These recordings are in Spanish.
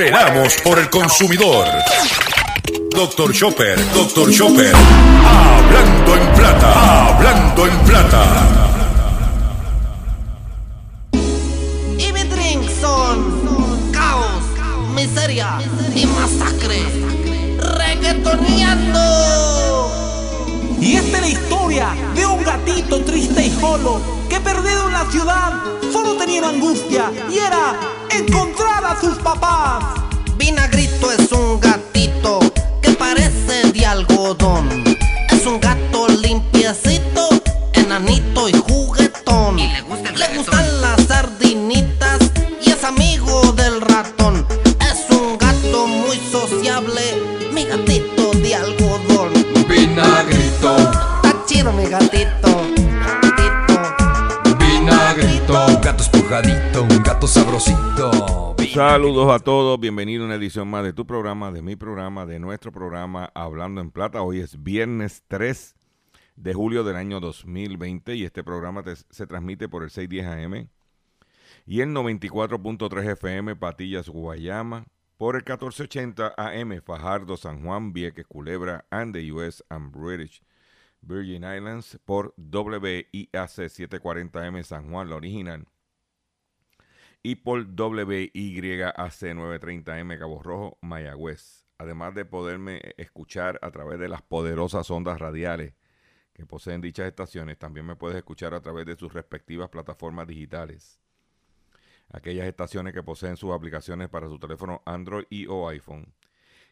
95, Veramos por el consumidor. Doctor Chopper, Doctor Chopper. Hablando en plata, hablando en plata. Y mi drink son caos, miseria y masacre. Reggaetoneando. Y esta es la historia de un gatito triste y solo que perdido en la ciudad solo tenía angustia y era encontrar a sus papás. Vinagrito es un gatito que parece de algodón. Es un gato limpiecito, Saludos a todos, bienvenido a una edición más de tu programa, de mi programa, de nuestro programa Hablando en Plata. Hoy es viernes 3 de julio del año 2020 y este programa se transmite por el 610 AM y el 94.3 FM Patillas Guayama, por el 1480 AM Fajardo San Juan Vieques Culebra and the US and British Virgin Islands, por WIAC 740M San Juan, la original y por WYAC 930M Cabo Rojo, Mayagüez. Además de poderme escuchar a través de las poderosas ondas radiales que poseen dichas estaciones, también me puedes escuchar a través de sus respectivas plataformas digitales. Aquellas estaciones que poseen sus aplicaciones para su teléfono Android y o iPhone.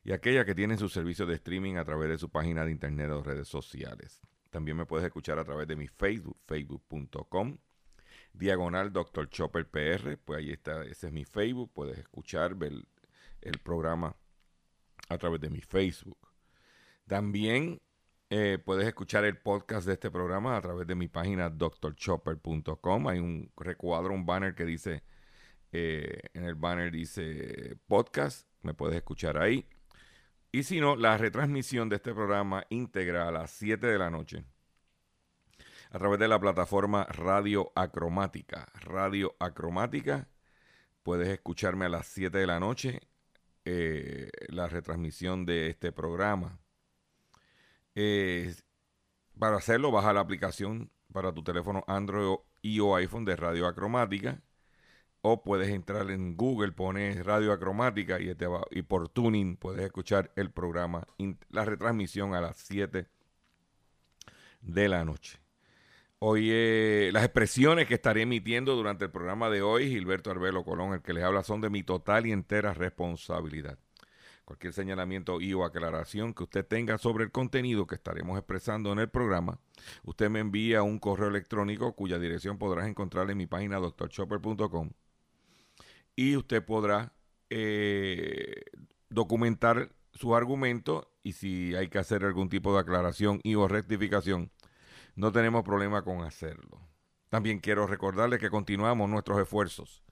Y aquellas que tienen su servicio de streaming a través de su página de internet o redes sociales. También me puedes escuchar a través de mi Facebook, facebook.com diagonal Dr. Chopper PR, pues ahí está, ese es mi Facebook, puedes escuchar, el programa a través de mi Facebook. También eh, puedes escuchar el podcast de este programa a través de mi página drchopper.com. Hay un recuadro, un banner que dice, eh, en el banner dice podcast, me puedes escuchar ahí. Y si no, la retransmisión de este programa íntegra a las 7 de la noche a través de la plataforma Radio Acromática. Radio Acromática, puedes escucharme a las 7 de la noche, eh, la retransmisión de este programa. Para hacerlo, baja la aplicación para tu teléfono Android y o iPhone de Radio Acromática. O puedes entrar en Google, pones Radio Acromática y, te va- y por tuning puedes escuchar el programa, la retransmisión a las 7 de la noche. Hoy eh, las expresiones que estaré emitiendo durante el programa de hoy, Gilberto Arbelo Colón, el que les habla, son de mi total y entera responsabilidad. Cualquier señalamiento y o aclaración que usted tenga sobre el contenido que estaremos expresando en el programa, usted me envía un correo electrónico cuya dirección podrás encontrar en mi página drchopper.com y usted podrá eh, documentar sus argumentos y si hay que hacer algún tipo de aclaración y o rectificación, no tenemos problema con hacerlo. También quiero recordarles que continuamos nuestros esfuerzos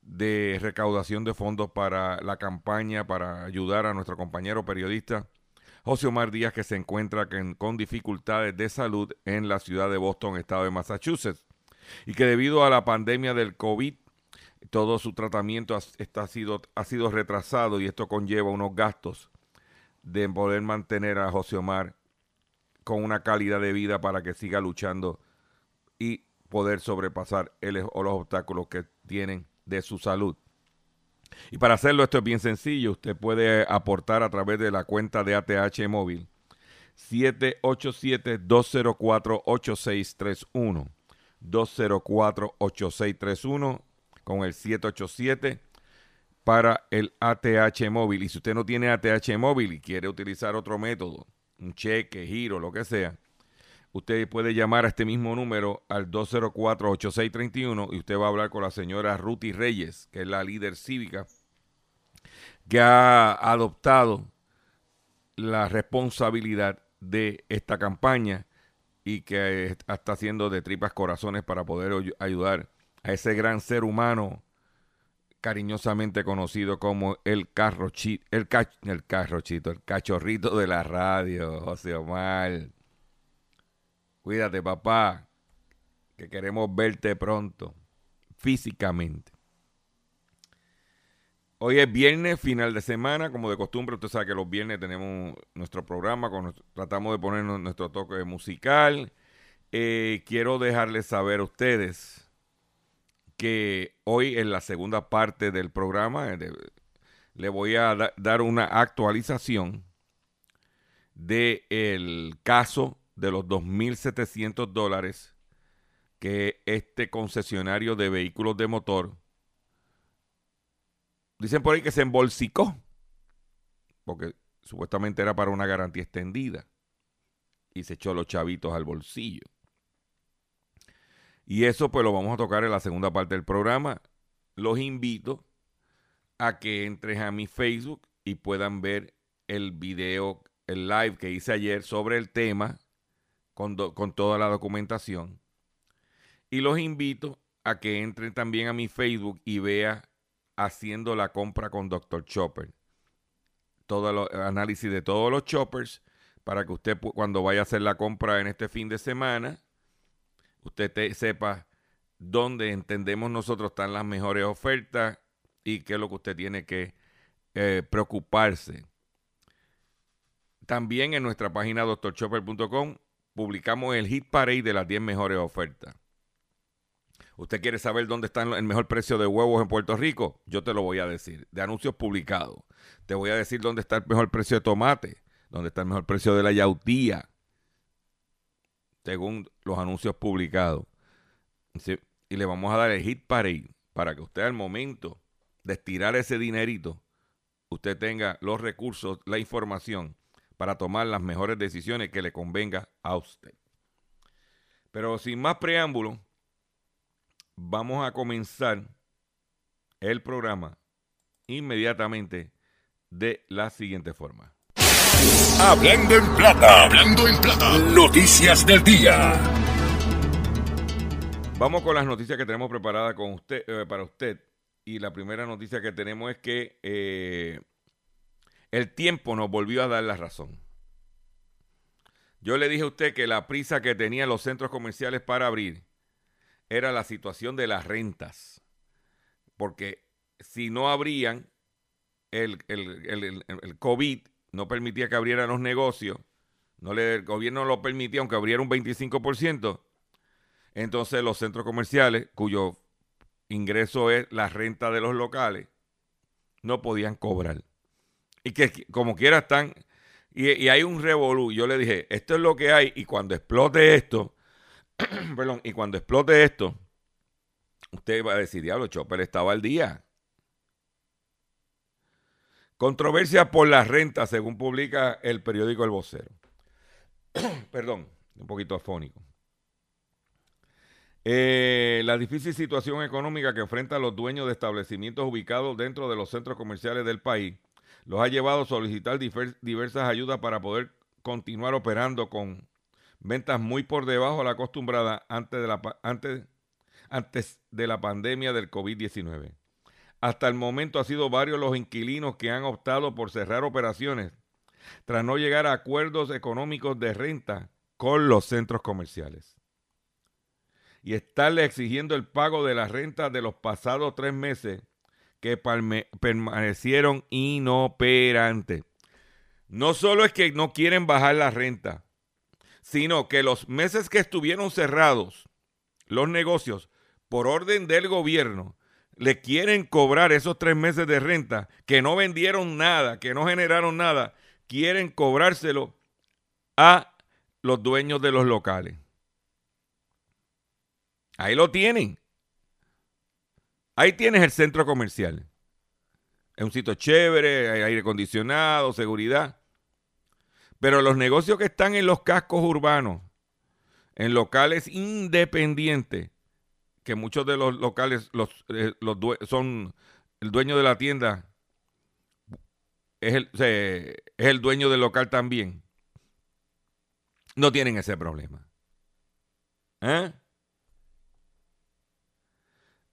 de recaudación de fondos para la campaña para ayudar a nuestro compañero periodista José Omar Díaz que se encuentra con, dificultades de salud en la ciudad de Boston, estado de Massachusetts, y que debido a la pandemia del COVID todo su tratamiento ha sido, ha sido retrasado y esto conlleva unos gastos de poder mantener a José Omar con una calidad de vida para que siga luchando y poder sobrepasar los obstáculos que tienen de su salud. Y para hacerlo esto es bien sencillo, usted puede aportar a través de la cuenta de ATH móvil 787-204-8631 204-8631 con el 787 para el ATH móvil. Y si usted no tiene ATH móvil y quiere utilizar otro método, un cheque, giro, lo que sea, usted puede llamar a este mismo número al 204-8631 y usted va a hablar con la señora Ruti Reyes, que es la líder cívica que ha adoptado la responsabilidad de esta campaña y que está haciendo de tripas corazones para poder ayudar a ese gran ser humano cariñosamente conocido como el carrochito, el, el carrochito, el cachorrito de la radio, José Omar. Cuídate, papá, que queremos verte pronto, físicamente. Hoy es viernes, final de semana, como de costumbre, usted sabe que los viernes tenemos nuestro programa, tratamos de poner nuestro toque musical. Eh, quiero dejarles saber a ustedes que hoy en la segunda parte del programa eh, de- le voy a da- dar una actualización del caso de los 2.700 dólares que este concesionario de vehículos de motor dicen por ahí que se embolsicó porque supuestamente era para una garantía extendida y se echó los chavitos al bolsillo. Y eso pues lo vamos a tocar en la segunda parte del programa. Los invito a que entres a mi Facebook y puedan ver el video, el live que hice ayer sobre el tema con, con toda la documentación. Y los invito a que entren también a mi Facebook y vea haciendo la compra con Dr. Chopper. Todo el análisis de todos los choppers para que usted cuando vaya a hacer la compra en este fin de semana, usted te- sepa dónde entendemos nosotros están las mejores ofertas y qué es lo que usted tiene que eh, preocuparse. También en nuestra página drchopper.com publicamos el hit parade de las 10 mejores ofertas. ¿Usted quiere saber dónde está el mejor precio de huevos en Puerto Rico? Yo te lo voy a decir. De anuncios publicados. Te voy a decir dónde está el mejor precio de tomate, dónde está el mejor precio de la yautía, según los anuncios publicados. Y le vamos a dar el hit parade para que usted al momento de estirar ese dinerito, usted tenga los recursos, la información para tomar las mejores decisiones que le convenga a usted. Pero sin más preámbulo, vamos a comenzar el programa inmediatamente de la siguiente forma. Hablando en plata. Hablando en plata. Noticias del día. Vamos con las noticias que tenemos preparadas con usted, eh, para usted. Y la primera noticia que tenemos es que eh, el tiempo nos volvió a dar la razón. Yo le dije a usted que la prisa que tenían los centros comerciales para abrir era la situación de las rentas. Porque si no abrían, el, el- el- el- el COVID no permitía que abrieran los negocios. No le, el gobierno no lo permitía, aunque abriera un 25%. Entonces los centros comerciales, cuyo ingreso es la renta de los locales, no podían cobrar. Y que como quiera están, y, y hay un revolú. Yo le dije, esto es lo que hay, y cuando explote esto, perdón, y cuando explote esto, usted va a decir, diablo, Chopper estaba al día. Controversia por la renta, según publica el periódico El Vocero. Perdón, un poquito afónico. Eh, la difícil situación económica que enfrentan los dueños de establecimientos ubicados dentro de los centros comerciales del país los ha llevado a solicitar diversas ayudas para poder continuar operando con ventas muy por debajo de la acostumbrada antes de la, antes, antes de la pandemia del COVID-19. Hasta el momento ha sido varios los inquilinos que han optado por cerrar operaciones tras no llegar a acuerdos económicos de renta con los centros comerciales y estarle exigiendo el pago de la renta de los pasados tres meses que permanecieron inoperantes. No solo es que no quieren bajar la renta, sino que los meses que estuvieron cerrados, los negocios, por orden del gobierno, le quieren cobrar esos tres meses de renta, que no vendieron nada, que no generaron nada, quieren cobrárselo a los dueños de los locales. Ahí lo tienen. Ahí tienes el centro comercial. Es un sitio chévere, hay aire acondicionado, seguridad. Pero los negocios que están en los cascos urbanos, en locales independientes, que muchos de los locales los, eh, los son el dueño de la tienda es el, es el dueño del local también. No tienen ese problema. ¿Eh?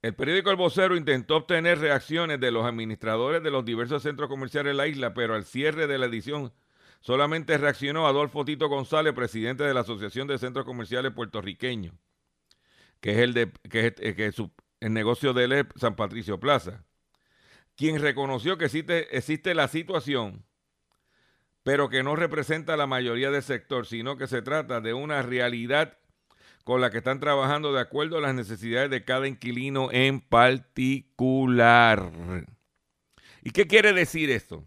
El periódico El Vocero intentó obtener reacciones de los administradores de los diversos centros comerciales de la isla, pero al cierre de la edición solamente reaccionó Adolfo Tito González, presidente de la Asociación de Centros Comerciales Puertorriqueños, que es el de que es, que es su- el negocio de él es San Patricio Plaza, quien reconoció que existe, existe la situación, pero que no representa la mayoría del sector, sino que se trata de una realidad con la que están trabajando de acuerdo a las necesidades de cada inquilino en particular. ¿Y qué quiere decir esto?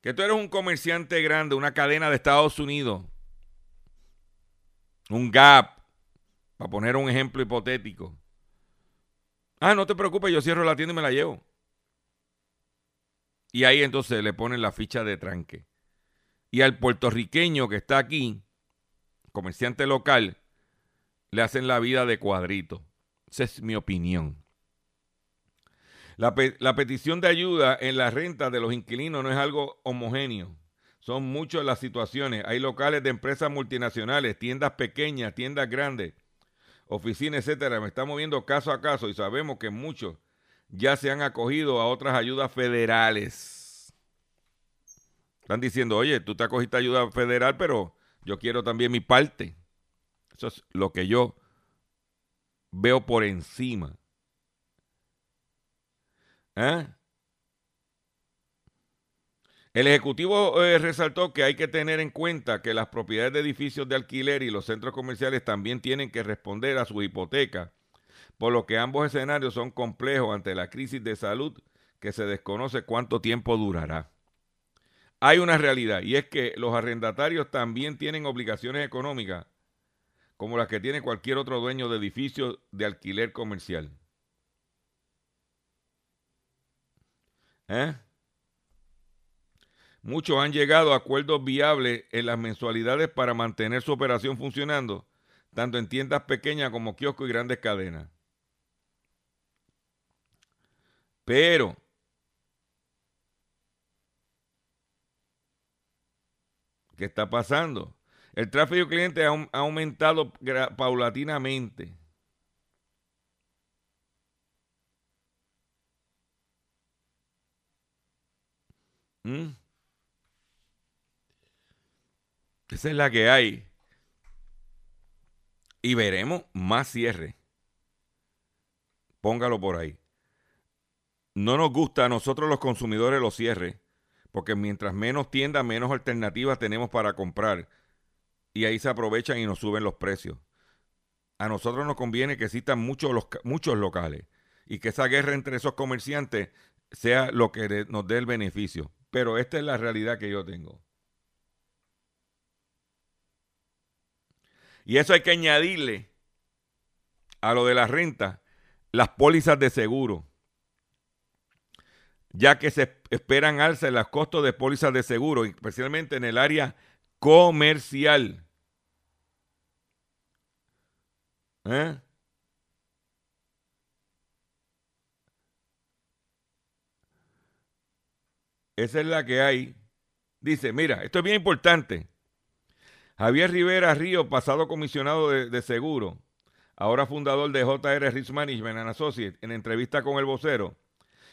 Que tú eres un comerciante grande, una cadena de Estados Unidos, un Gap, para poner un ejemplo hipotético. Ah, no te preocupes, yo cierro la tienda y me la llevo. Y ahí entonces le ponen la ficha de tranque. Y al puertorriqueño que está aquí, comerciante local, le hacen la vida de cuadrito. Esa es mi opinión. La, petición de ayuda en la renta de los inquilinos no es algo homogéneo. Son muchas las situaciones. Hay locales de empresas multinacionales, tiendas pequeñas, tiendas grandes, oficinas, etcétera. Me está moviendo caso a caso y sabemos que muchos ya se han acogido a otras ayudas federales. Están diciendo, oye, tú te acogiste a ayuda federal, pero yo quiero también mi parte. Eso es lo que yo veo por encima. ¿Eh? El Ejecutivo eh, resaltó que hay que tener en cuenta que las propiedades de edificios de alquiler y los centros comerciales también tienen que responder a su hipoteca, por lo que ambos escenarios son complejos ante la crisis de salud que se desconoce cuánto tiempo durará. Hay una realidad y es que los arrendatarios también tienen obligaciones económicas como las que tiene cualquier otro dueño de edificio de alquiler comercial. ¿Eh? Muchos han llegado a acuerdos viables en las mensualidades para mantener su operación funcionando, tanto en tiendas pequeñas como kioscos y grandes cadenas. Pero ¿qué está pasando? El tráfico de clientes ha, aumentado paulatinamente. ¿Mm? Esa es la que hay. Y veremos más cierre. Póngalo por ahí. No nos gusta a nosotros los consumidores los cierres, porque mientras menos tiendas, menos alternativas tenemos para comprar. Y ahí se aprovechan y nos suben los precios. A nosotros nos conviene que existan muchos, muchos locales y que esa guerra entre esos comerciantes sea lo que nos dé el beneficio. Pero esta es la realidad que yo tengo. Y eso hay que añadirle a lo de la renta las pólizas de seguro, ya que se esperan alza en los costos de pólizas de seguro, especialmente en el área comercial. ¿Eh? Esa es la que hay. Dice, mira, esto es bien importante. Javier Rivera Río, pasado comisionado de, seguro, ahora fundador de JR Risk Management and Associates, en entrevista con el vocero,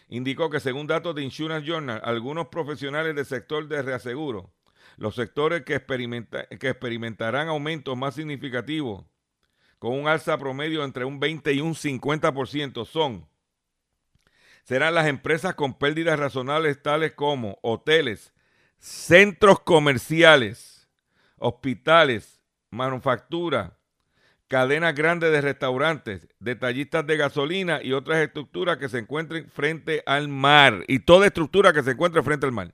indicó que según datos de Insurance Journal, algunos profesionales del sector de reaseguro, los sectores que, experimentarán aumentos más significativos, con un alza promedio entre un 20 y un 50%, son serán las empresas con pérdidas razonables tales como hoteles, centros comerciales, hospitales, manufactura, cadenas grandes de restaurantes, detallistas de gasolina y otras estructuras que se encuentren frente al mar. Y toda estructura que se encuentre frente al mar.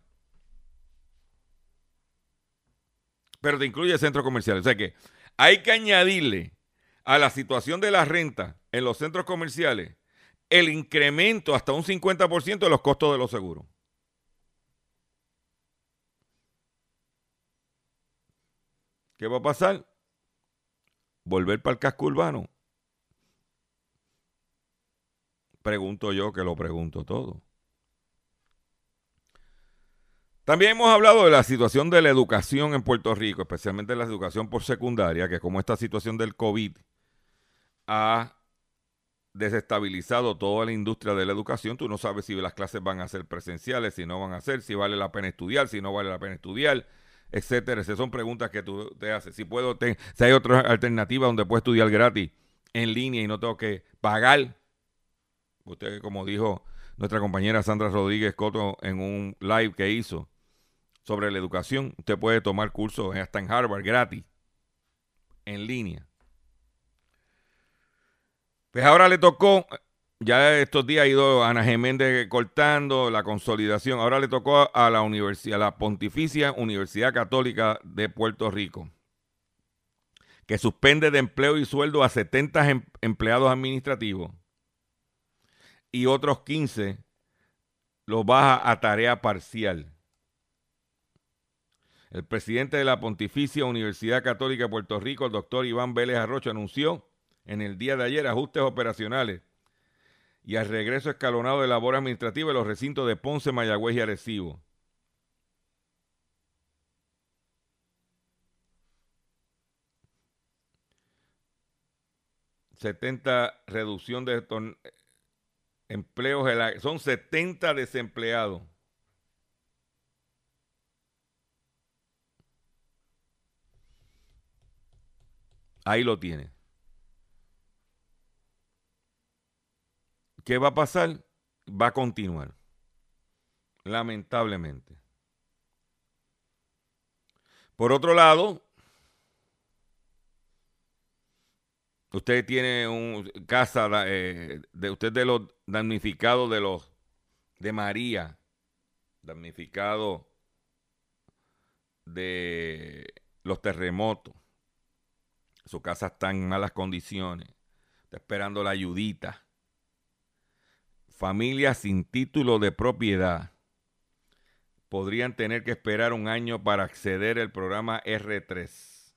Pero te incluye centros comerciales. O sea que hay que añadirle a la situación de la renta en los centros comerciales el incremento hasta un 50% de los costos de los seguros. ¿Qué va a pasar? Volver para el casco urbano. Pregunto yo que lo pregunto todo. También hemos hablado de la situación de la educación en Puerto Rico, especialmente la educación por secundaria, que como esta situación del COVID ha desestabilizado toda la industria de la educación. Tú no sabes si las clases van a ser presenciales, si no van a ser, si vale la pena estudiar, si no vale la pena estudiar, etcétera. Esas son preguntas que tú te haces. Si puedo, si hay otra alternativa donde puedo estudiar gratis en línea y no tengo que pagar Usted, como dijo nuestra compañera Sandra Rodríguez Coto en un live que hizo sobre la educación, usted puede tomar cursos hasta en Harvard gratis, en línea. Pues ahora le tocó, ya estos días ha ido Ana Geméndez cortando la consolidación, ahora le tocó a la a la Pontificia Universidad Católica de Puerto Rico, que suspende de empleo y sueldo a 70 em- empleados administrativos y otros 15 los baja a tarea parcial. El presidente de la Pontificia Universidad Católica de Puerto Rico, el doctor Iván Vélez Arrocho, anunció en el día de ayer ajustes operacionales y al regreso escalonado de labor administrativa en los recintos de Ponce, Mayagüez y Arecibo. ...70 reducción de empleos, son 70 desempleados. Ahí lo tiene. ¿Qué va a pasar? Va a continuar. Lamentablemente. Por otro lado, usted tiene un casa eh, de usted de los damnificados de los de María, damnificado de los terremotos. Su casa está en malas condiciones. Está esperando la ayudita. Familias sin título de propiedad podrían tener que esperar un año para acceder al programa R3.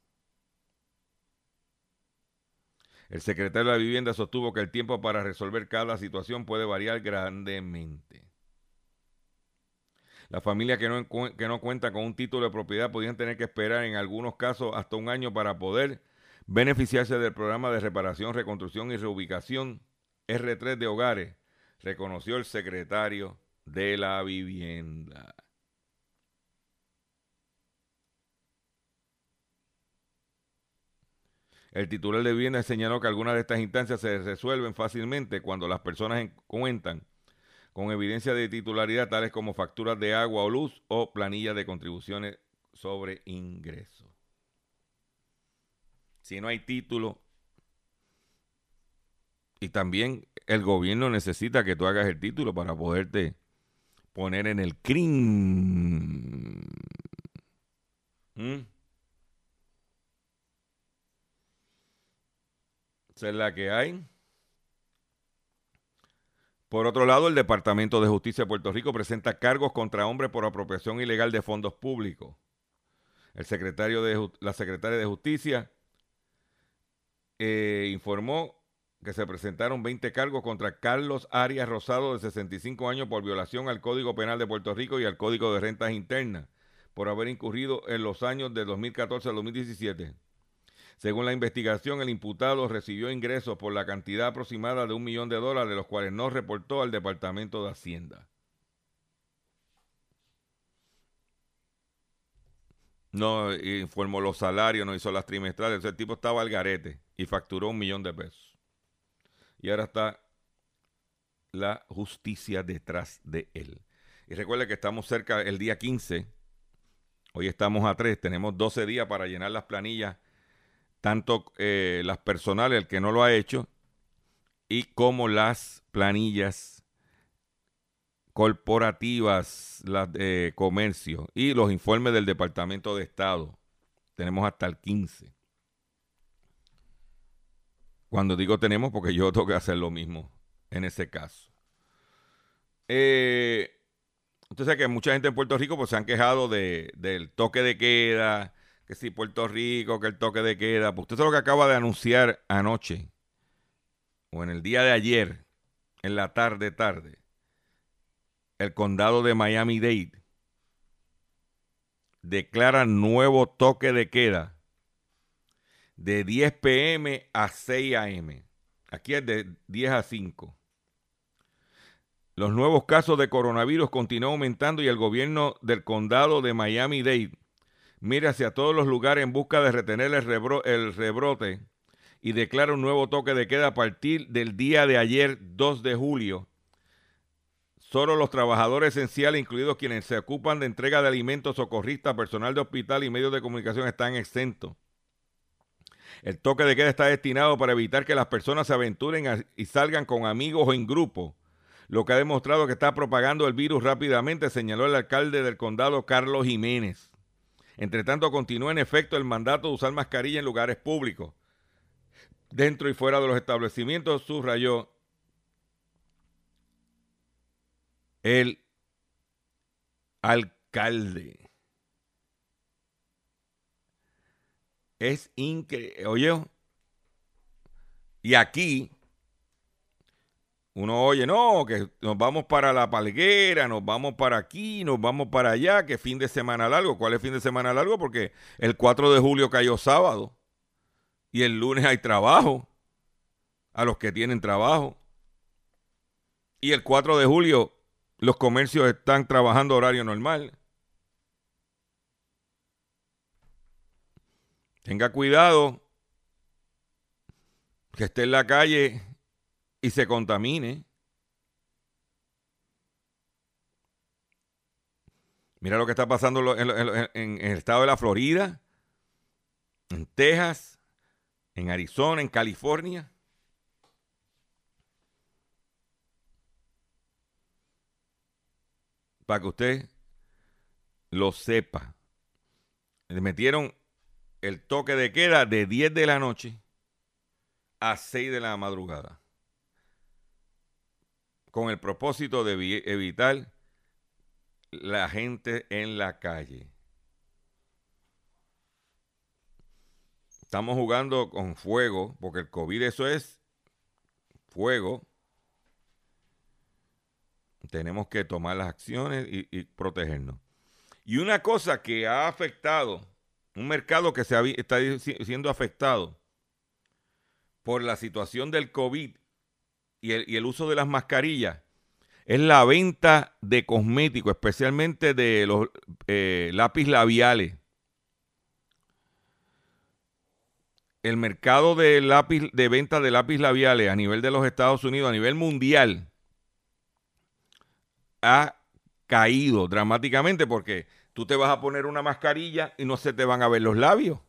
El secretario de la Vivienda sostuvo que el tiempo para resolver cada situación puede variar grandemente. Las familias que no, que no cuentan con un título de propiedad podrían tener que esperar en algunos casos hasta un año para poder beneficiarse del programa de reparación, reconstrucción y reubicación R3 de hogares, reconoció el secretario de la Vivienda. El titular de vivienda señaló que algunas de estas instancias se resuelven fácilmente cuando las personas en- cuentan con evidencia de titularidad tales como facturas de agua o luz o planillas de contribuciones sobre ingresos. Si no hay título, y también el gobierno necesita que tú hagas el título para poderte poner en el CRIM. ¿Mm? Esa es la que hay. Por otro lado, el Departamento de Justicia de Puerto Rico presenta cargos contra hombres por apropiación ilegal de fondos públicos. El secretario de, la secretaria de Justicia eh, informó que se presentaron 20 cargos contra Carlos Arias Rosado, de 65 años, por violación al Código Penal de Puerto Rico y al Código de Rentas Internas, por haber incurrido en los años de 2014 al 2017. Según la investigación, el imputado recibió ingresos por la cantidad aproximada de un millón de dólares, de los cuales no reportó al Departamento de Hacienda. No informó los salarios, no hizo las trimestrales. Ese tipo estaba al garete y facturó un millón de pesos. Y ahora está la justicia detrás de él. Y recuerde que estamos cerca el día 15. Hoy estamos a 3. Tenemos 12 días para llenar las planillas tanto eh, las personales, el que no lo ha hecho, y como las planillas corporativas, las de comercio y los informes del Departamento de Estado. Tenemos hasta el 15. Cuando digo tenemos, porque yo tengo que hacer lo mismo en ese caso. Eh, sabe que mucha gente en Puerto Rico pues, se han quejado de, del toque de queda, que si Puerto Rico, que el toque de queda. Pues usted sabe lo que acaba de anunciar anoche, o en el día de ayer, en la tarde, tarde, el condado de Miami-Dade declara nuevo toque de queda de 10 pm a 6 am. Aquí es de 10 a 5. Los nuevos casos de coronavirus continúan aumentando y el gobierno del condado de Miami-Dade mira hacia todos los lugares en busca de retener el, rebro- el rebrote y declara un nuevo toque de queda a partir del día de ayer, 2 de julio. Solo los trabajadores esenciales, incluidos quienes se ocupan de entrega de alimentos, socorristas, personal de hospital y medios de comunicación, están exentos. El toque de queda está destinado para evitar que las personas se aventuren y salgan con amigos o en grupo, lo que ha demostrado que está propagando el virus rápidamente, señaló el alcalde del condado Carlos Jiménez. Entre tanto, continúa en efecto el mandato de usar mascarilla en lugares públicos. Dentro y fuera de los establecimientos, subrayó el alcalde. Es increíble. Oye, y aquí uno oye, no, que nos vamos para la palguera, nos vamos para aquí, nos vamos para allá, que fin de semana largo. ¿Cuál es fin de semana largo? Porque el 4 de julio cayó sábado y el lunes hay trabajo a los que tienen trabajo. Y el 4 de julio los comercios están trabajando horario normal. Tenga cuidado que esté en la calle y se contamine. Mira lo que está pasando en, el estado de la Florida, en Texas, en Arizona, en California. Para que usted lo sepa. Le metieron el toque de queda de 10 de la noche a 6 de la madrugada con el propósito de evitar la gente en la calle. Estamos jugando con fuego, porque el COVID eso es fuego. Tenemos que tomar las acciones y, y protegernos. Y una cosa que ha afectado, un mercado que se está siendo afectado por la situación del COVID y el, uso de las mascarillas es la venta de cosméticos, especialmente de los eh, lápiz labiales. El mercado de lápiz, de venta de lápiz labiales a nivel de los Estados Unidos, a nivel mundial, ha caído dramáticamente porque tú te vas a poner una mascarilla y no se te van a ver los labios.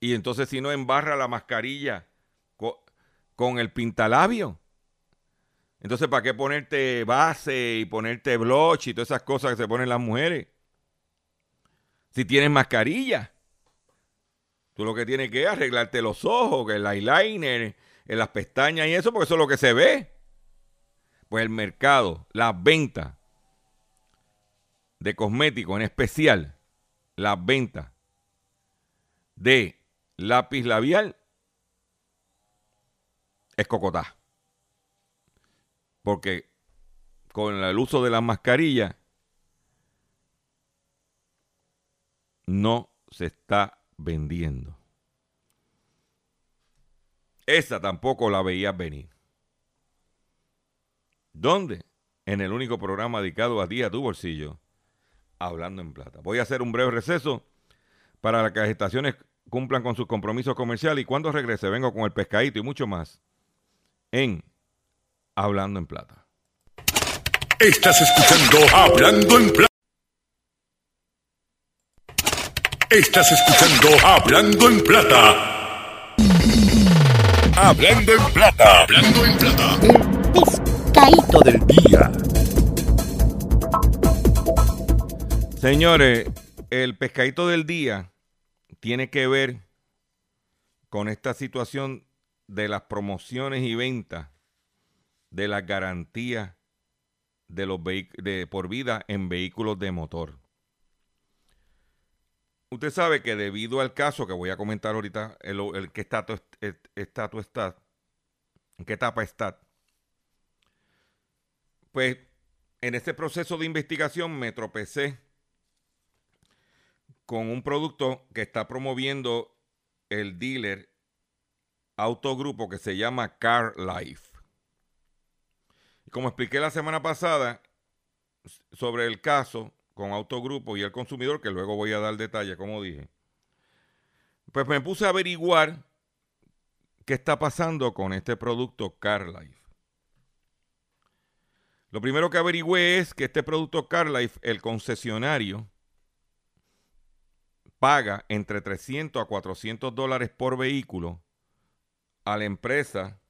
Y entonces si no embarra la mascarilla con el pintalabio. Entonces, ¿para qué ponerte base y ponerte blush y todas esas cosas que se ponen las mujeres? Si tienes mascarilla. Tú lo que tienes que es arreglarte los ojos, el eyeliner, las pestañas y eso, porque eso es lo que se ve. Pues el mercado, las ventas de cosméticos, en especial las ventas de lápiz labial, es cocotá. Porque con el uso de la mascarilla no se está vendiendo. Esa tampoco la veías venir. ¿Dónde? En el único programa dedicado a ti, a tu bolsillo, hablando en plata. Voy a hacer un breve receso para que las estaciones cumplan con sus compromisos comerciales y cuando regrese vengo con el pescadito y mucho más en Hablando en Plata. Estás escuchando Hablando en Plata. Estás escuchando Hablando en Plata. Hablando en Plata. Hablando en Plata. El pescadito del día. Señores, el pescadito del día tiene que ver con esta situación de las promociones y ventas de las garantías de los de por vida en vehículos de motor. Usted sabe que debido al caso que voy a comentar ahorita, el, el que está, está, en qué etapa está, pues en este proceso de investigación me tropecé con un producto que está promoviendo el dealer autogrupo que se llama Car Life. Como expliqué la semana pasada sobre el caso con autogrupo y el consumidor, que luego voy a dar detalles, como dije, pues me puse a averiguar qué está pasando con este producto CarLife. Lo primero que averigüé es que este producto CarLife, el concesionario, paga entre 300 a 400 dólares por vehículo a la empresa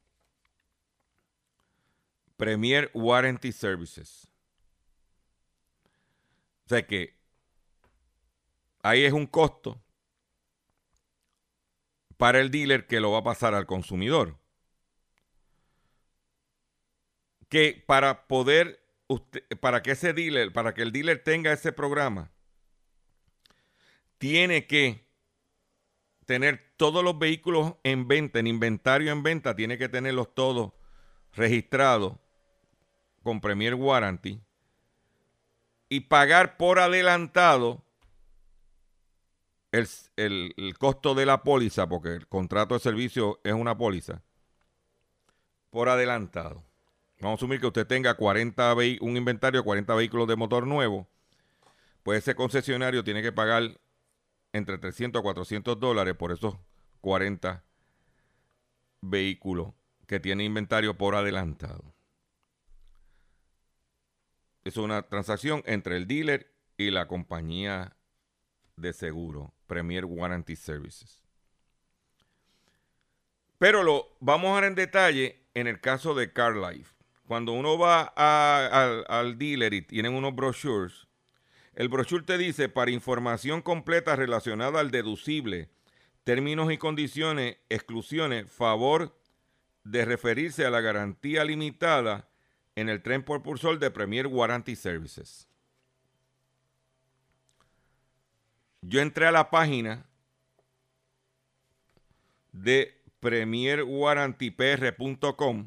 Premier Warranty Services. O sea que ahí es un costo para el dealer que lo va a pasar al consumidor. Que para poder, para que ese dealer, para que el dealer tenga ese programa, tiene que tener todos los vehículos en venta, en inventario en venta, tiene que tenerlos todos registrados con Premier Warranty y pagar por adelantado el, costo de la póliza, porque el contrato de servicio es una póliza, por adelantado. Vamos a asumir que usted tenga 40 un inventario de 40 vehículos de motor nuevo, pues ese concesionario tiene que pagar entre 300 a 400 dólares por esos 40 vehículos que tiene inventario por adelantado. Es una transacción entre el dealer y la compañía de seguro, Premier Warranty Services. Pero lo vamos a ver en detalle en el caso de CarLife. Cuando uno va al dealer y tienen unos brochures, el brochure te dice para información completa relacionada al deducible, términos y condiciones, exclusiones, favor de referirse a la garantía limitada en el tren propulsor de Premier Warranty Services. Yo entré a la página de premierwarrantypr.com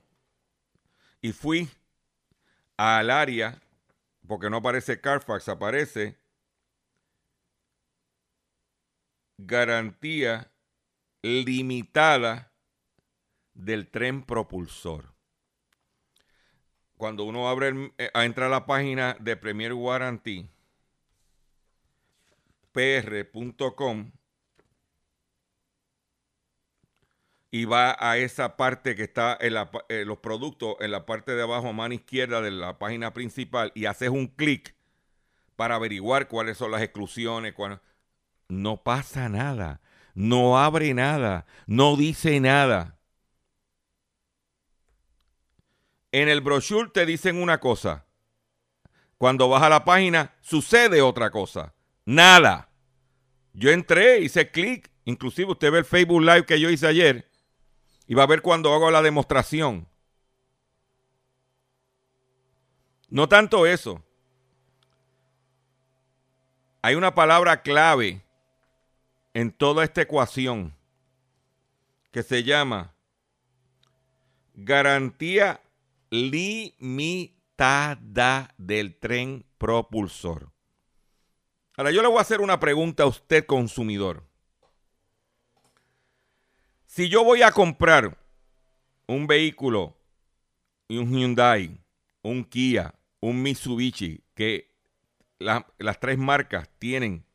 y fui al área, porque no aparece Carfax, aparece garantía limitada del tren propulsor. Cuando uno abre, eh, entra a la página de Premier Warranty, pr.com y va a esa parte que está en, eh, los productos en la parte de abajo, mano izquierda de la página principal y haces un clic para averiguar cuáles son las exclusiones. No pasa nada, no abre nada, no dice nada. En el brochure te dicen una cosa. Cuando vas a la página sucede otra cosa. Nada. Yo entré, hice clic, inclusive usted ve el Facebook Live que yo hice ayer y va a ver cuando hago la demostración. No tanto eso. Hay una palabra clave en toda esta ecuación que se llama garantía limitada del tren propulsor. Ahora yo le voy a hacer una pregunta a usted consumidor. Si yo voy a comprar un vehículo, un Hyundai, un Kia, un Mitsubishi, que las tres marcas tienen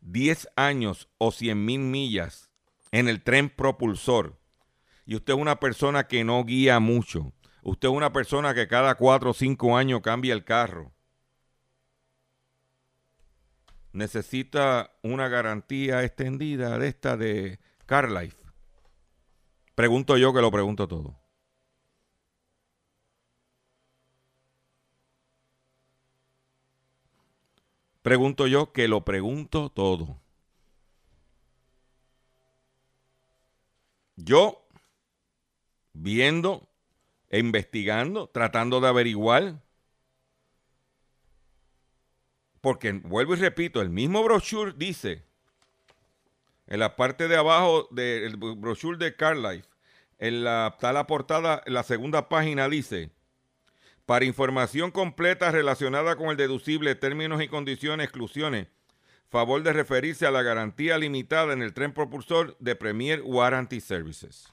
10 años o 100 mil millas en el tren propulsor, y usted es una persona que no guía mucho, usted es una persona que cada 4 o 5 años cambia el carro, necesita una garantía extendida de esta de CarLife. Pregunto yo que lo pregunto todo. Pregunto yo que lo pregunto todo. Yo, viendo, e investigando, tratando de averiguar, porque vuelvo y repito, el mismo brochure dice, en la parte de abajo del brochure de CarLife, en la, está la portada, en la segunda página dice, para información completa relacionada con el deducible, términos y condiciones, exclusiones, favor de referirse a la garantía limitada en el tren propulsor de Premier Warranty Services.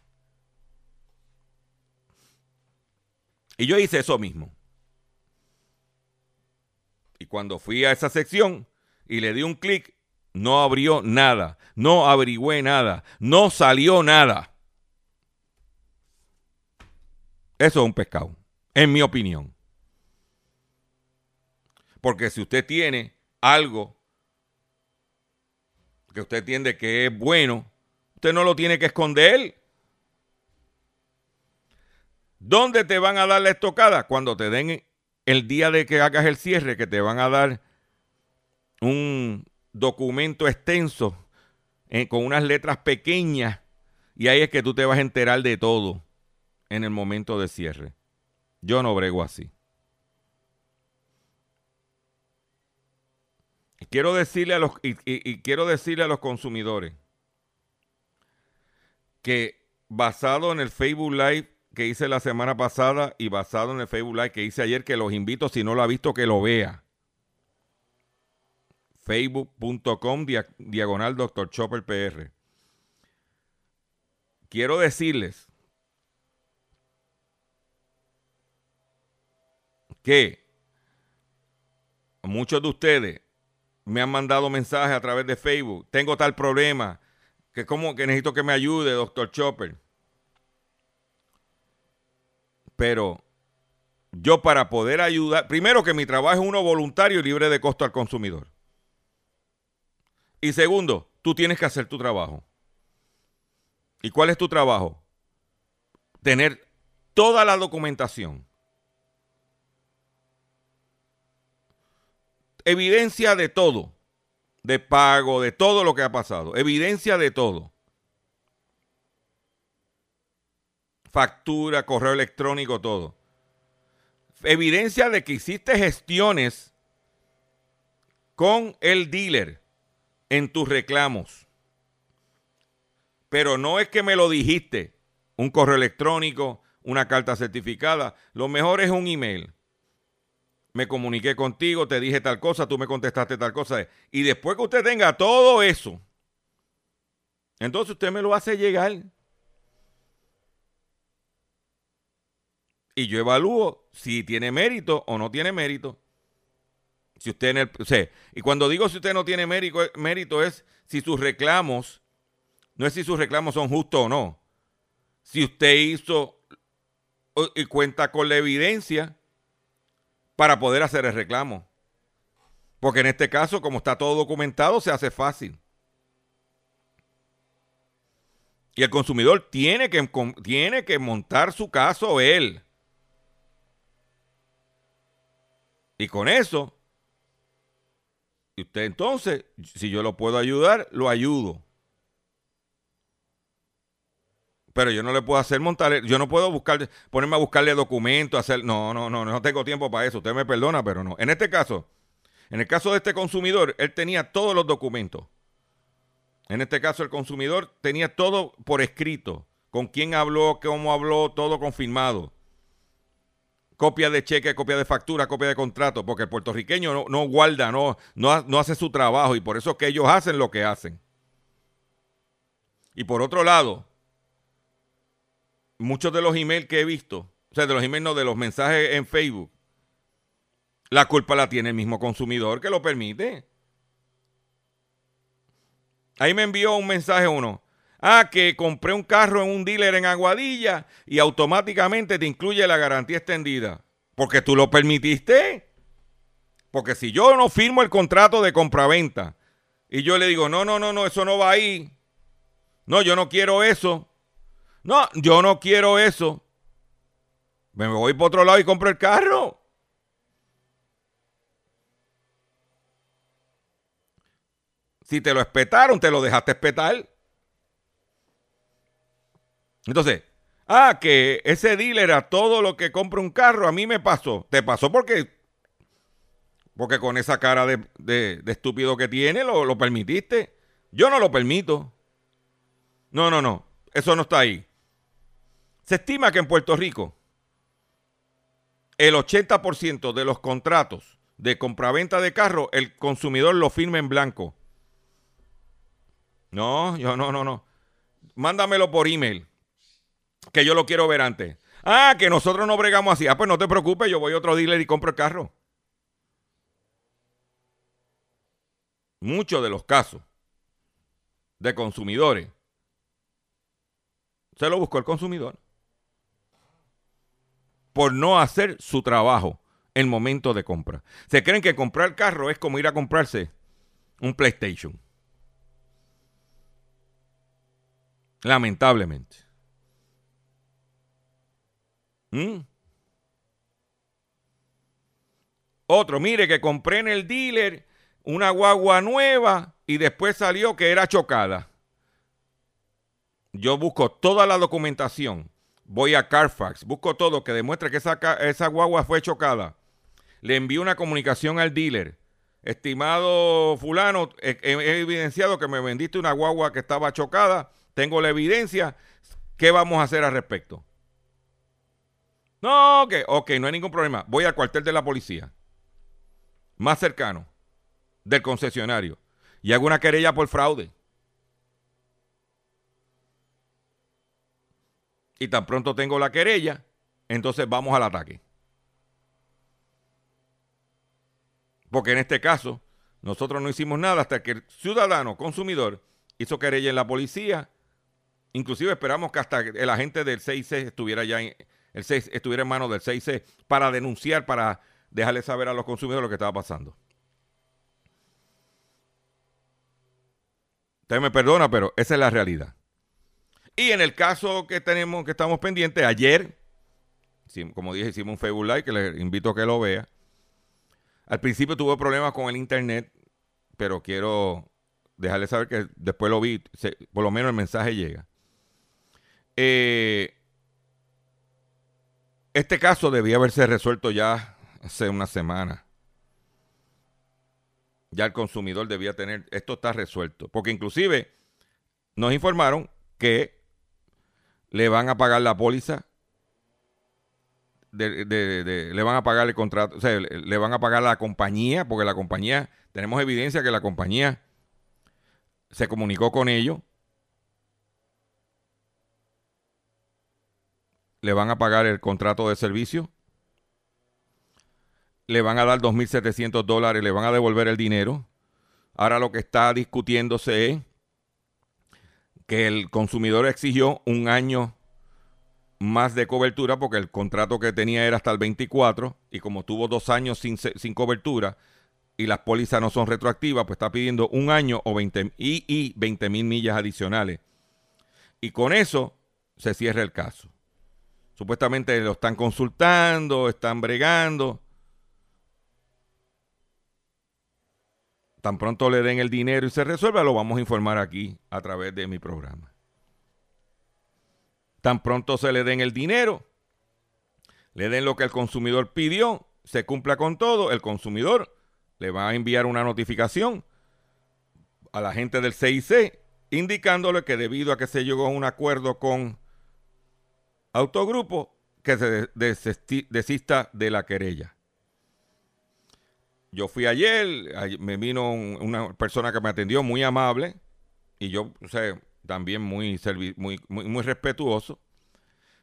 Y yo hice eso mismo. Y cuando fui a esa sección y le di un clic, no abrió nada, no averigüé nada, no salió nada. Eso es un pescado, en mi opinión. Porque si usted tiene algo que usted entiende que es bueno, usted no lo tiene que esconder. ¿Dónde te van a dar la estocada? Cuando te den el día de que hagas el cierre, que te van a dar un documento extenso eh, con unas letras pequeñas y ahí es que tú te vas a enterar de todo en el momento de cierre. Yo no brego así. Quiero decirle a los, y, quiero decirle a los consumidores que basado en el Facebook Live que hice la semana pasada y basado en el Facebook Live que hice ayer, que los invito, si no lo ha visto, que lo vea. Facebook.com diagonal Dr. Chopper PR. Quiero decirles que muchos de ustedes me han mandado mensajes a través de Facebook. Tengo tal problema. Que como que necesito que me ayude, doctor Chopper. Pero yo para poder ayudar, primero que mi trabajo es uno voluntario y libre de costo al consumidor. Y segundo, tú tienes que hacer tu trabajo. ¿Y cuál es tu trabajo? Tener toda la documentación evidencia de todo, de pago, de todo lo que ha pasado, evidencia de todo. Factura, correo electrónico, todo. Evidencia de que hiciste gestiones con el dealer en tus reclamos. Pero no es que me lo dijiste, un correo electrónico, una carta certificada. Lo mejor es un email me comuniqué contigo, te dije tal cosa, tú me contestaste tal cosa. Y después que usted tenga todo eso, entonces usted me lo hace llegar. Y yo evalúo si tiene mérito o no tiene mérito. Si usted en o sea, y cuando digo si usted no tiene mérito, mérito es si sus reclamos, no es si sus reclamos son justos o no. Si usted hizo y cuenta con la evidencia para poder hacer el reclamo. Porque en este caso, como está todo documentado, se hace fácil. Y el consumidor tiene que, tiene que montar su caso él. Y con eso, y usted entonces, si yo lo puedo ayudar, lo ayudo. pero yo no le puedo hacer montar, yo no puedo buscar, ponerme a buscarle documentos, hacer, no, no, no, no tengo tiempo para eso, usted me perdona, pero no. En este caso, en el caso de este consumidor, él tenía todos los documentos. En este caso, el consumidor tenía todo por escrito, con quién habló, cómo habló, todo confirmado. Copia de cheque, copia de factura, copia de contrato, porque el puertorriqueño no, guarda, no, no, no hace su trabajo y por eso es que ellos hacen lo que hacen. Y por otro lado, muchos de los emails que he visto, o sea, de los emails no, de los mensajes en Facebook, la culpa la tiene el mismo consumidor que lo permite. Ahí me envió un mensaje uno. Ah, que compré un carro en un dealer en Aguadilla y automáticamente te incluye la garantía extendida. Porque tú lo permitiste. Porque si yo no firmo el contrato de compraventa y yo le digo, no, no, no, no, eso no va ahí. No, yo no quiero eso. No, yo no quiero eso. Me voy por otro lado y compro el carro. Si te lo espetaron, te lo dejaste espetar. Entonces, ah, que ese dealer a todo lo que compra un carro, a mí me pasó. Te pasó porque, porque con esa cara de, estúpido que tiene, lo, lo permitiste. Yo no lo permito. No, no, no. Eso no está ahí. Se estima que en Puerto Rico el 80% de los contratos de compraventa de carro, el consumidor lo firma en blanco. No, yo no, no, no. Mándamelo por email, que yo lo quiero ver antes. Ah, que nosotros no bregamos así. Ah, pues no te preocupes, yo voy a otro dealer y compro el carro. Muchos de los casos de consumidores se lo buscó el consumidor. por no hacer su trabajo en momento de compra. Se creen que comprar carro es como ir a comprarse un PlayStation. Lamentablemente. ¿Mm? Otro, mire que compré en el dealer una guagua nueva y después salió que era chocada. Yo busco toda la documentación, voy a Carfax, busco todo que demuestre que esa, esa guagua fue chocada. Le envío una comunicación al dealer. Estimado fulano, he, he evidenciado que me vendiste una guagua que estaba chocada, tengo la evidencia, ¿qué vamos a hacer al respecto? No, ok, ok, no hay ningún problema. Voy al cuartel de la policía más cercano del concesionario y hago una querella por fraude. Y tan pronto tengo la querella, entonces vamos al ataque. Porque en este caso, nosotros no hicimos nada hasta que el ciudadano consumidor hizo querella en la policía. Inclusive esperamos que hasta el agente del 6C estuviera ya en, el 6, estuviera en manos del 6C para denunciar, para dejarle saber a los consumidores lo que estaba pasando. Usted me perdona, pero esa es la realidad. Y en el caso que tenemos, que estamos pendientes, ayer, como dije, hicimos un Facebook Live que le invito a que lo vea. Al principio tuve problemas con el internet, pero quiero dejarle saber que después lo vi, por lo menos el mensaje llega. Eh, este caso debía haberse resuelto ya hace una semana. Ya el consumidor debía tener, esto está resuelto. Porque inclusive nos informaron que le van a pagar la póliza, le van a pagar el contrato, o sea, le, van a pagar la compañía, porque la compañía, tenemos evidencia que la compañía se comunicó con ellos. Le van a pagar el contrato de servicio le van a dar 2.700 dólares, le van a devolver el dinero. Ahora lo que está discutiéndose es que el consumidor exigió un año más de cobertura porque el contrato que tenía era hasta el 24 y como tuvo dos años sin, cobertura y las pólizas no son retroactivas, pues está pidiendo un año o 20, y, y 20 mil millas adicionales. Y con eso se cierra el caso. Supuestamente lo están consultando, están bregando. Tan pronto le den el dinero y se resuelva, lo vamos a informar aquí a través de mi programa. Tan pronto se le den el dinero, le den lo que el consumidor pidió, se cumpla con todo, el consumidor le va a enviar una notificación a la gente del CIC indicándole que debido a que se llegó a un acuerdo con Autogrupo, que se desista de la querella. Yo fui ayer, me vino una persona que me atendió muy amable y yo, o sea, también muy, muy, muy, respetuoso.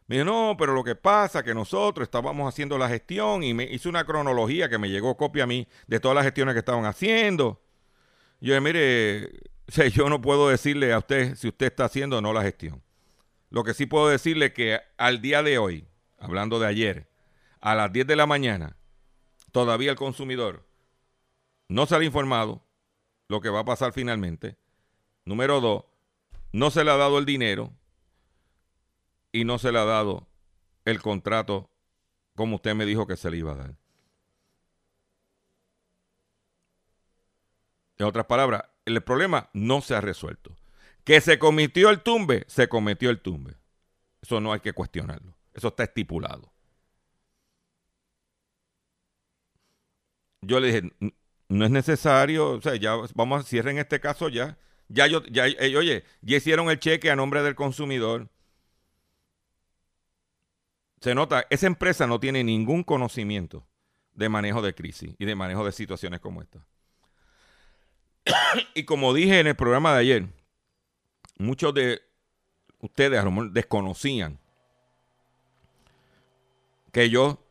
Me dijo, no, pero lo que pasa es que nosotros estábamos haciendo la gestión y me hizo una cronología que me llegó copia a mí de todas las gestiones que estaban haciendo. Yo dije, mire, yo no puedo decirle a usted si usted está haciendo o no la gestión. Lo que sí puedo decirle es que al día de hoy, hablando de ayer, a las 10 de la mañana, todavía el consumidor no se ha informado lo que va a pasar finalmente. Número dos, no se le ha dado el dinero y no se le ha dado el contrato como usted me dijo que se le iba a dar. En otras palabras, el problema no se ha resuelto. Que se cometió el tumbe, se cometió el tumbe. Eso no hay que cuestionarlo. Eso está estipulado. Yo le dije, no es necesario, o sea, ya vamos a cierren este caso ya. Ya yo, ya, eh, oye, ya hicieron el cheque a nombre del consumidor. Se nota, esa empresa no tiene ningún conocimiento de manejo de crisis y de manejo de situaciones como esta. y como dije en el programa de ayer, muchos de ustedes a desconocían que yo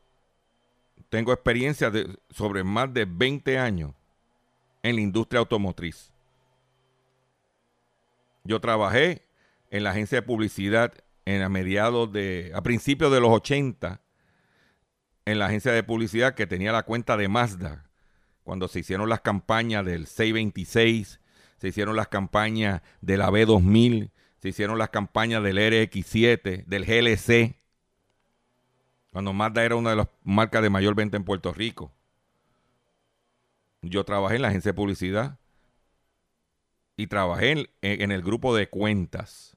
tengo experiencia de, sobre más de 20 años en la industria automotriz. Yo trabajé en la agencia de publicidad en a mediados de, a principios de los 80, en la agencia de publicidad que tenía la cuenta de Mazda, cuando se hicieron las campañas del 626, se hicieron las campañas de la B2000, se hicieron las campañas del RX7, del GLC, cuando Mazda era una de las marcas de mayor venta en Puerto Rico. Yo trabajé en la agencia de publicidad y trabajé en, el grupo de cuentas,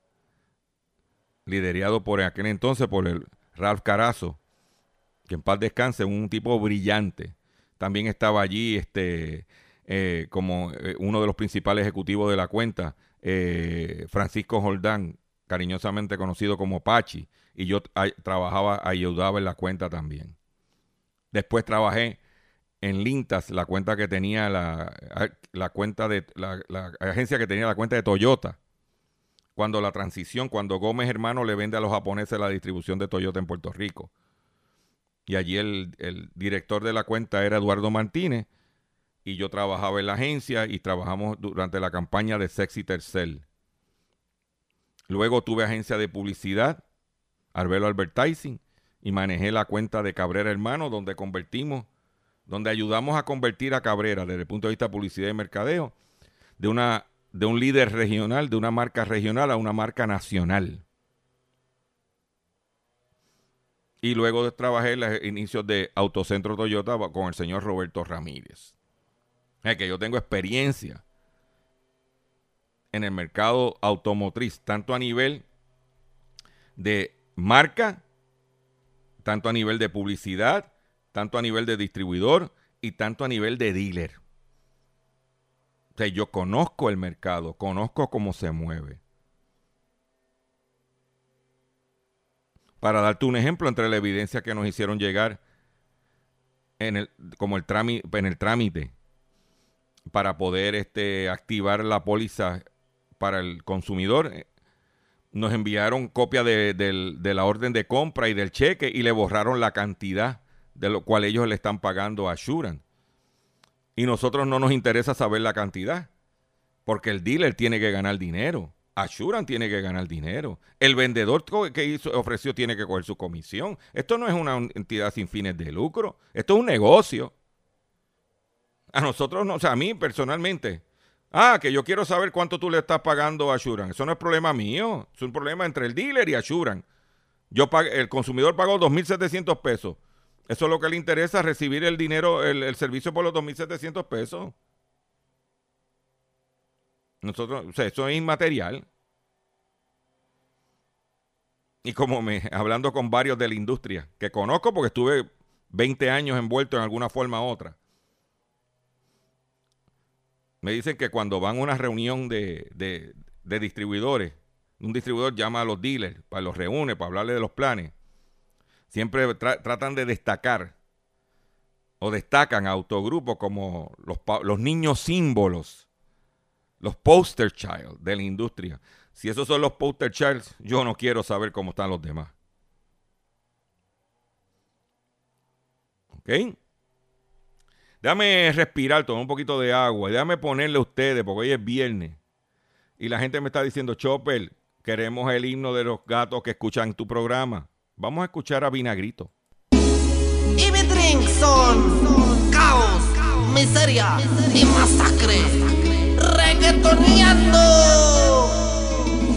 liderado por aquel entonces por el Ralph Carazo, que en paz descanse, un tipo brillante. También estaba allí este, eh, como eh, uno de los principales ejecutivos de la cuenta, eh, Francisco Jordán, cariñosamente conocido como Pachi, y yo trabajaba, ayudaba en la cuenta también. Después trabajé en Lintas, la cuenta que tenía la, la cuenta de la, agencia que tenía la cuenta de Toyota. Cuando la transición, cuando Gómez hermano le vende a los japoneses la distribución de Toyota en Puerto Rico. Y allí el, el director de la cuenta era Eduardo Martínez y yo trabajaba en la agencia y trabajamos durante la campaña de Sexy Tercel. Luego tuve agencia de publicidad, Arbelo Advertising, y manejé la cuenta de Cabrera Hermano, donde convertimos, donde ayudamos a convertir a Cabrera desde el punto de vista de publicidad y mercadeo, de, una, de un líder regional, de una marca regional a una marca nacional. Y luego trabajé en los inicios de Autocentro Toyota con el señor Roberto Ramírez. Es que yo tengo experiencia en el mercado automotriz, tanto a nivel de marca, tanto a nivel de publicidad, tanto a nivel de distribuidor y tanto a nivel de dealer. O sea, yo conozco el mercado, conozco cómo se mueve. Para darte un ejemplo, entre la evidencia que nos hicieron llegar en el, como el trámite, en el trámite para poder este, activar la póliza para el consumidor. Eh, nos enviaron copia de, la orden de compra y del cheque y le borraron la cantidad de lo cual ellos le están pagando a Shuran. Y nosotros no nos interesa saber la cantidad, porque el dealer tiene que ganar dinero. Ashuran tiene que ganar dinero. El vendedor que hizo, ofreció tiene que coger su comisión. Esto no es una entidad sin fines de lucro. Esto es un negocio. A nosotros, no, o sea, a mí personalmente. Ah, que yo quiero saber cuánto tú le estás pagando a Ashuran. Eso no es problema mío. Es un problema entre el dealer y Ashuran. Yo el consumidor pagó 2.700 pesos. Eso es lo que le interesa, recibir el dinero, el, servicio por los 2.700 pesos. Nosotros, o sea, eso es inmaterial. Y como me, hablando con varios de la industria, que conozco porque estuve 20 años envuelto en alguna forma u otra me dicen que cuando van a una reunión de, distribuidores, un distribuidor llama a los dealers, para los reúne, para hablarle de los planes, siempre tratan de destacar o destacan a autogrupos como los, los niños símbolos, los poster child de la industria. Si esos son los poster childs, yo no quiero saber cómo están los demás. ¿Ok? Déjame respirar, tomar un poquito de agua. Déjame ponerle a ustedes, porque hoy es viernes. Y la gente me está diciendo, Chopper, queremos el himno de los gatos que escuchan tu programa. Vamos a escuchar a Vinagrito. Y mi drink son caos, miseria y masacre. Reggaetoneando.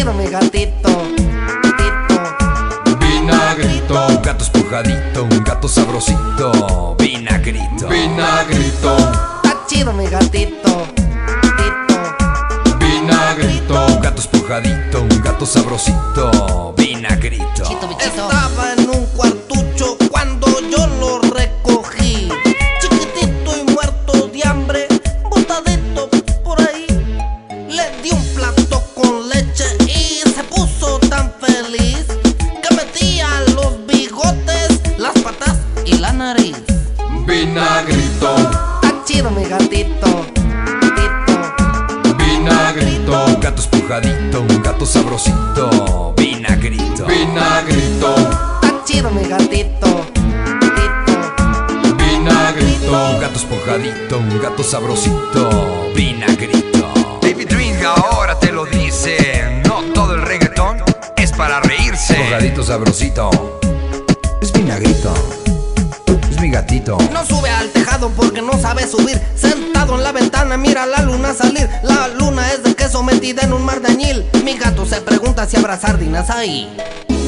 Chido mi gatito. Vinagrito. Un gato espujadito, un gato sabrosito. Vinagrito. Vinagrito. Está chido mi gatito. Gatito. Vinagrito. Un gato espujadito, un gato sabrosito. Vinagrito. Chito, bichito. Estaba en un cuartucho sardinas ahí.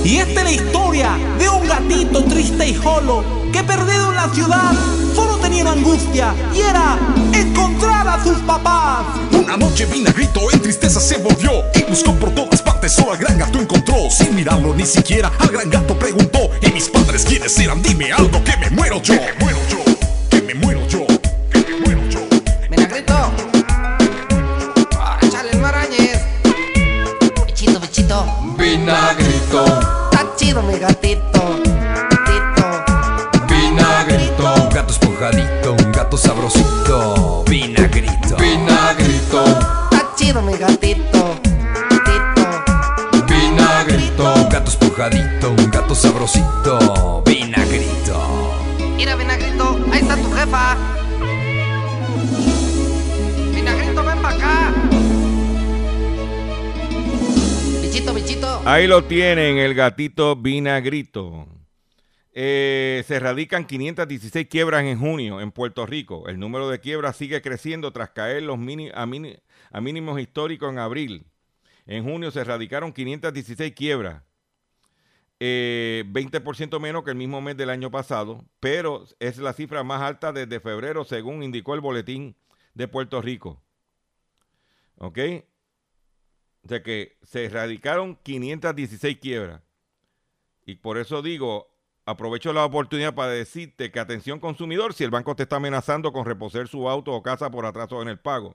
Y esta es la historia de un gatito triste y jolo que perdido en la ciudad solo tenía una angustia y era encontrar a sus papás. Una noche Vinagrito en tristeza se volvió y buscó por todas partes, solo al gran gato encontró. Sin mirarlo ni siquiera, al gran gato preguntó: ¿Y mis padres quiénes eran? Dime algo que me muero yo. Que me muero un gato espujadito, un gato sabrosito. Vinagrito. Mira, Vinagrito, ahí está tu jefa. Vinagrito, ven para acá. Bichito, bichito. Ahí lo tienen, el gatito vinagrito. Eh, se radican 516 quiebras en junio en Puerto Rico. El número de quiebras sigue creciendo tras caer los mini- a, mini- a mínimos históricos en abril. En junio se radicaron 516 quiebras, eh, 20% menos que el mismo mes del año pasado, pero es la cifra más alta desde febrero, según indicó el boletín de Puerto Rico. ¿Ok? O sea que se erradicaron 516 quiebras. Y por eso digo, aprovecho la oportunidad para decirte que atención consumidor, si el banco te está amenazando con reposer su auto o casa por atraso en el pago.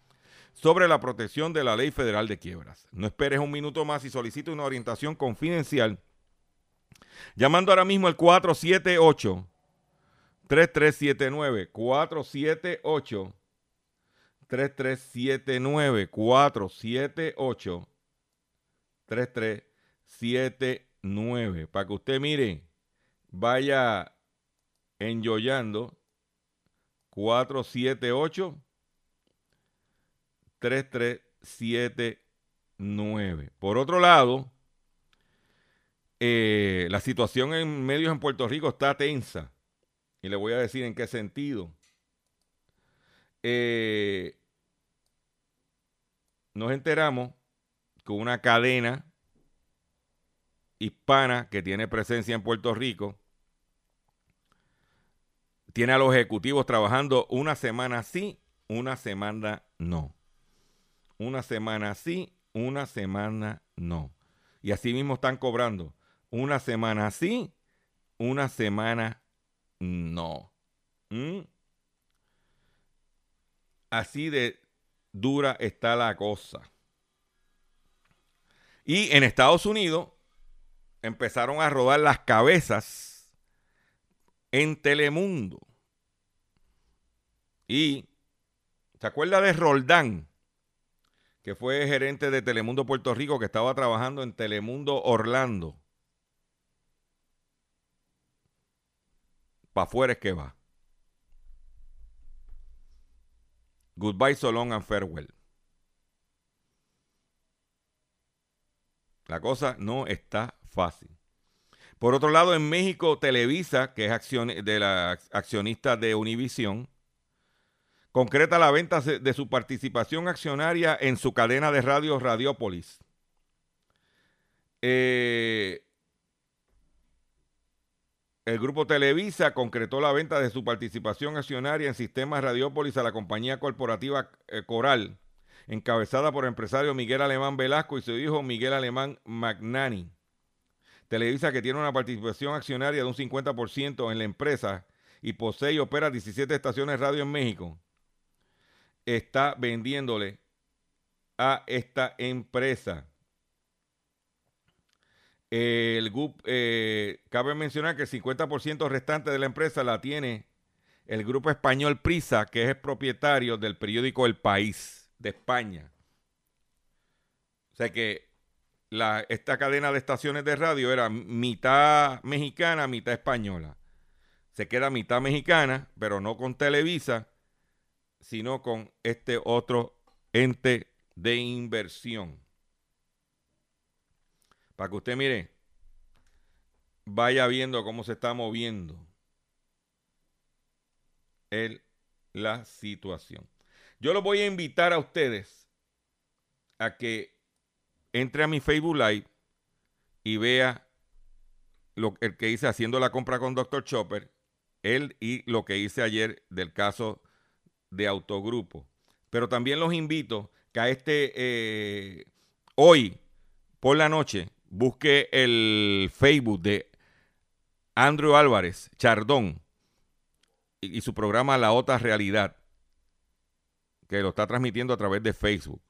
sobre la protección de la Ley Federal de Quiebras. No esperes un minuto más y solicite una orientación confidencial llamando ahora mismo al 478 3379 478 3379 478 3379 para que usted mire vaya enjoyando 478 3379. Por otro lado, eh, la situación en medios en Puerto Rico está tensa. Y le voy a decir en qué sentido. Eh, nos enteramos que una cadena hispana que tiene presencia en Puerto Rico tiene a los ejecutivos trabajando una semana sí, una semana no. Una semana sí, una semana no. Y así mismo están cobrando. Una semana sí, una semana no. ¿Mm? Así de dura está la cosa. Y en Estados Unidos empezaron a rodar las cabezas en Telemundo. Y, ¿se acuerda de Roldán? Que fue gerente de Telemundo Puerto Rico, que estaba trabajando en Telemundo Orlando. Para afuera es que va. Goodbye, so long and farewell. La cosa no está fácil. Por otro lado, en México, Televisa, que es accion de la accionista de Univisión, concreta la venta de su participación accionaria en su cadena de radio Radiopolis. Eh, el grupo Televisa concretó la venta de su participación accionaria en Sistemas Radiópolis a la compañía corporativa eh, Coral, encabezada por el empresario Miguel Alemán Velasco y su hijo Miguel Alemán Magnani. Televisa, que tiene una participación accionaria de un 50% en la empresa y posee y opera 17 estaciones radio en México, está vendiéndole a esta empresa. El eh, cabe mencionar que el 50% restante de la empresa la tiene el grupo español Prisa, que es el propietario del periódico El País de España. O sea que la, esta cadena de estaciones de radio era mitad mexicana, mitad española. Se queda mitad mexicana, pero no con Televisa, sino con este otro ente de inversión para que usted mire, vaya viendo cómo se está moviendo el, la situación. Yo los voy a invitar a ustedes a que entre a mi Facebook Live y vea lo, el que hice haciendo la compra con Dr. Chopper, él y lo que hice ayer del caso de autogrupo. Pero también los invito que a este eh, hoy por la noche busque el Facebook de Andrew Álvarez Chardón y, su programa La Otra Realidad, que lo está transmitiendo a través de Facebook.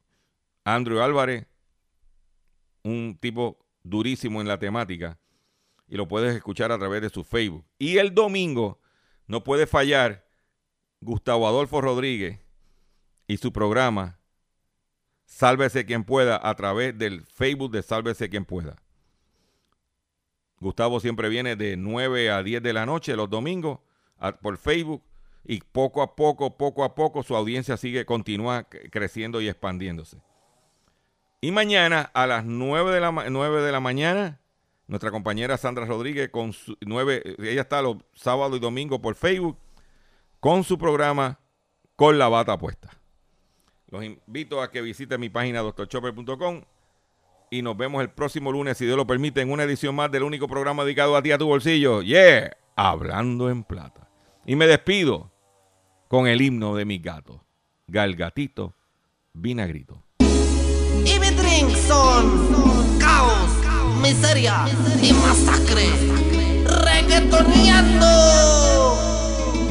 Andrew Álvarez, un tipo durísimo en la temática, y lo puedes escuchar a través de su Facebook. Y el domingo no puede fallar Gustavo Adolfo Rodríguez y su programa Sálvese quien pueda a través del Facebook de Sálvese quien pueda. Gustavo siempre viene de 9 a 10 de la noche los domingos por Facebook y poco a poco, poco a poco su audiencia sigue, continúa creciendo y expandiéndose. Y mañana a las 9 de la, 9 de la mañana, nuestra compañera Sandra Rodríguez con su 9, ella está los sábados y domingos por Facebook con su programa Con la bata puesta. Los invito a que visiten mi página doctorchopper.com y nos vemos el próximo lunes, si Dios lo permite, en una edición más del único programa dedicado a ti, a tu bolsillo. Yeah, hablando en plata. Y me despido con el himno de mi gato, Galgatito Vinagrito. Y mi drink son caos, miseria y masacre. Reggaetoneando.